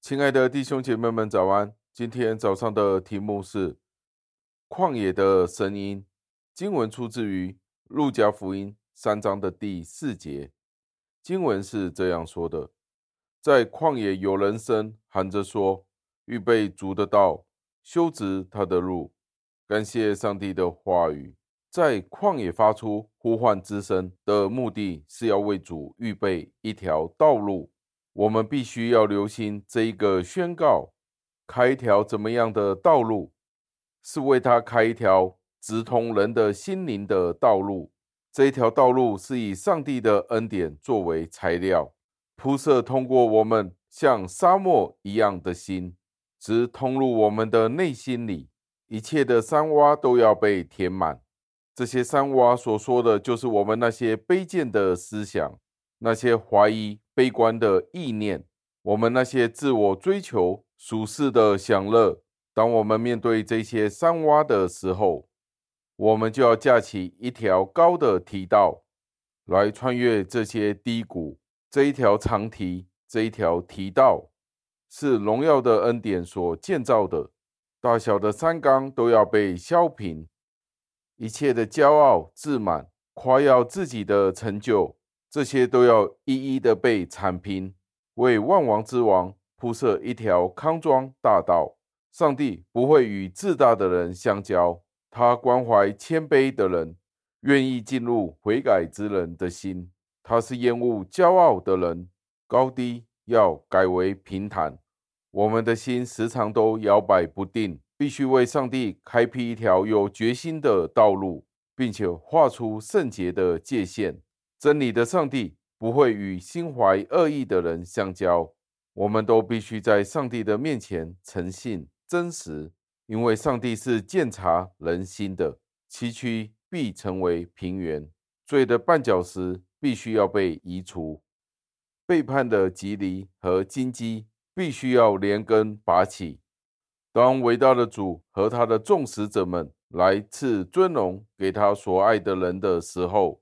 亲爱的弟兄姐妹们，早安！今天早上的题目是《旷野的声音》。经文出自于《路加福音》三章的第四节。经文是这样说的：“在旷野有人声喊着说，预备主的道，修直他的路。”感谢上帝的话语。在旷野发出呼唤之声的目的是要为主预备一条道路。我们必须要留心这一个宣告：开一条怎么样的道路？是为他开一条直通人的心灵的道路。这一条道路是以上帝的恩典作为材料，铺设通过我们像沙漠一样的心，直通入我们的内心里。一切的山洼都要被填满。这些山洼所说的就是我们那些卑贱的思想，那些怀疑、悲观的意念，我们那些自我追求、属世的享乐。当我们面对这些山洼的时候，我们就要架起一条高的堤道，来穿越这些低谷。这一条长堤，这一条提道，是荣耀的恩典所建造的，大小的山冈都要被削平。一切的骄傲、自满、夸耀自己的成就，这些都要一一的被铲平，为万王之王铺设一条康庄大道。上帝不会与自大的人相交，他关怀谦卑的人，愿意进入悔改之人的心。他是厌恶骄傲的人，高低要改为平坦。我们的心时常都摇摆不定。必须为上帝开辟一条有决心的道路，并且画出圣洁的界限。真理的上帝不会与心怀恶意的人相交。我们都必须在上帝的面前诚信真实，因为上帝是鉴察人心的。崎岖必成为平原，罪的绊脚石必须要被移除，背叛的蒺藜和荆棘必须要连根拔起。当伟大的主和他的众使者们来赐尊荣给他所爱的人的时候，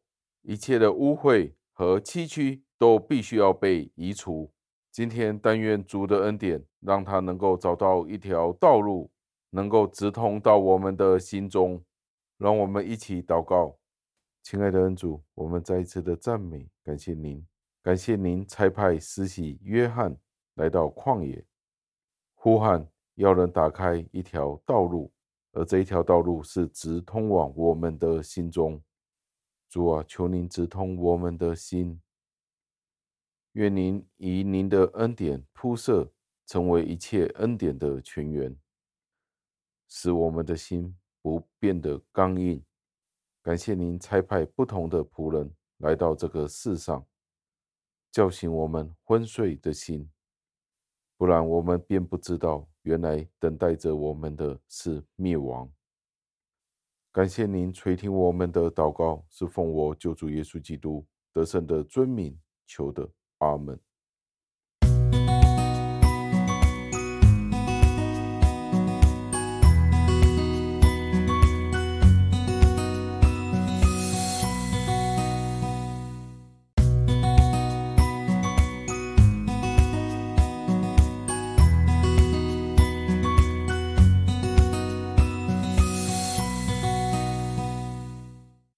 一切的污秽和崎岖都必须要被移除。今天，但愿主的恩典让他能够找到一条道路，能够直通到我们的心中。让我们一起祷告，亲爱的恩主，我们再一次的赞美，感谢您，感谢您差派施洗约翰来到旷野，呼喊。要人打开一条道路，而这一条道路是直通往我们的心中。主啊，求您直通我们的心，愿您以您的恩典铺设，成为一切恩典的泉源，使我们的心不变得刚硬。感谢您差派不同的仆人来到这个世上，叫醒我们昏睡的心，不然我们便不知道。原来等待着我们的是灭亡。感谢您垂听我们的祷告，是奉我救主耶稣基督得胜的尊名求的。阿门。